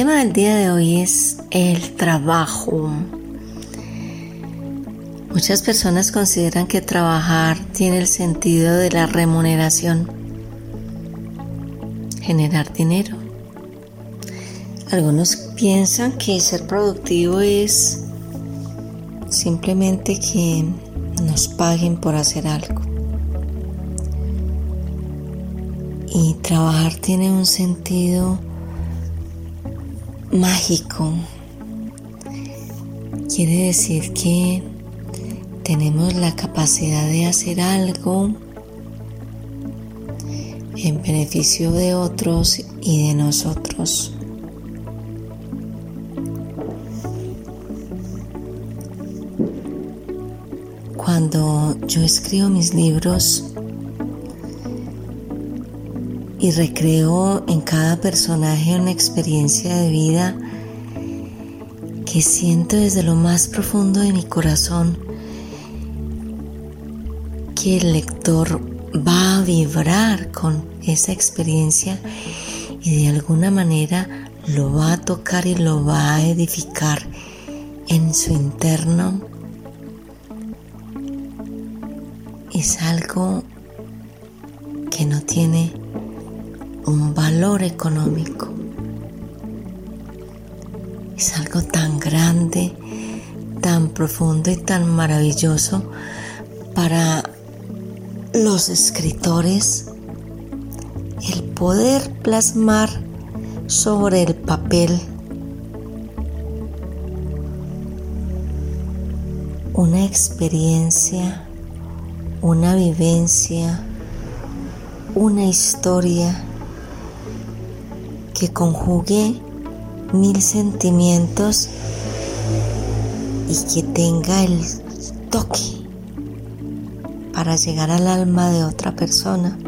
El tema del día de hoy es el trabajo. Muchas personas consideran que trabajar tiene el sentido de la remuneración, generar dinero. Algunos piensan que ser productivo es simplemente que nos paguen por hacer algo. Y trabajar tiene un sentido mágico. Quiere decir que tenemos la capacidad de hacer algo en beneficio de otros y de nosotros. Cuando yo escribo mis libros y recreo en cada personaje una experiencia de vida que siento desde lo más profundo de mi corazón que el lector va a vibrar con esa experiencia y de alguna manera lo va a tocar y lo va a edificar en su interno. Es algo que no tiene un valor económico. Es algo tan grande, tan profundo y tan maravilloso para los escritores el poder plasmar sobre el papel una experiencia una vivencia, una historia que conjugue mil sentimientos y que tenga el toque para llegar al alma de otra persona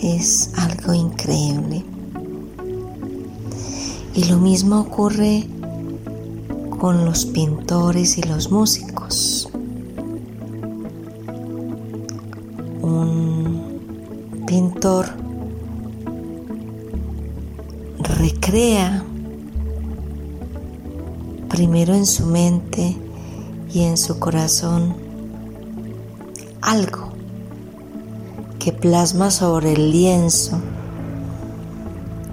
es algo increíble. Y lo mismo ocurre con los pintores y los músicos. pintor recrea primero en su mente y en su corazón algo que plasma sobre el lienzo,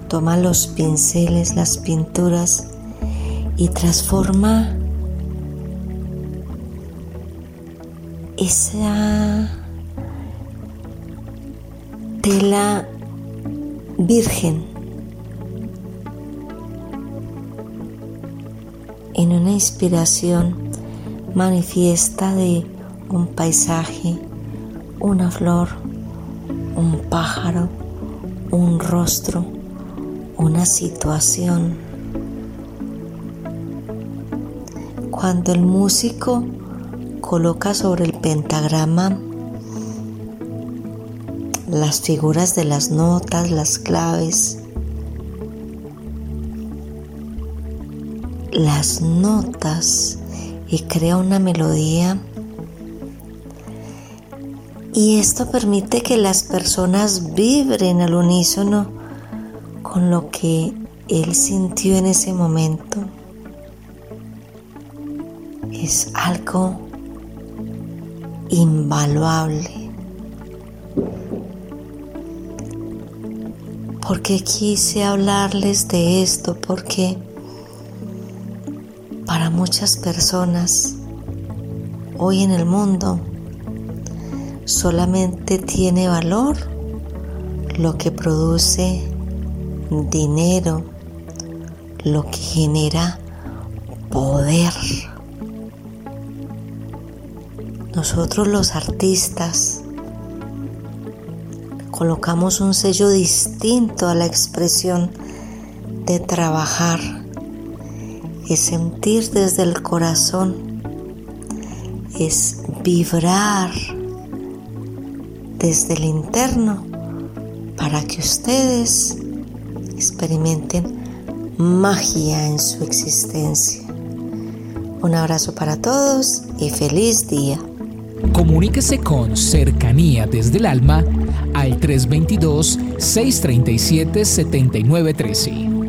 toma los pinceles, las pinturas y transforma esa tela virgen en una inspiración manifiesta de un paisaje, una flor, un pájaro, un rostro, una situación. Cuando el músico coloca sobre el pentagrama las figuras de las notas, las claves, las notas y crea una melodía. Y esto permite que las personas vibren al unísono con lo que él sintió en ese momento. Es algo invaluable. ¿Por qué quise hablarles de esto? Porque para muchas personas hoy en el mundo solamente tiene valor lo que produce dinero, lo que genera poder. Nosotros los artistas colocamos un sello distinto a la expresión de trabajar, es sentir desde el corazón, es vibrar desde el interno para que ustedes experimenten magia en su existencia. Un abrazo para todos y feliz día. Comuníquese con cercanía desde el alma al 322-637-7913.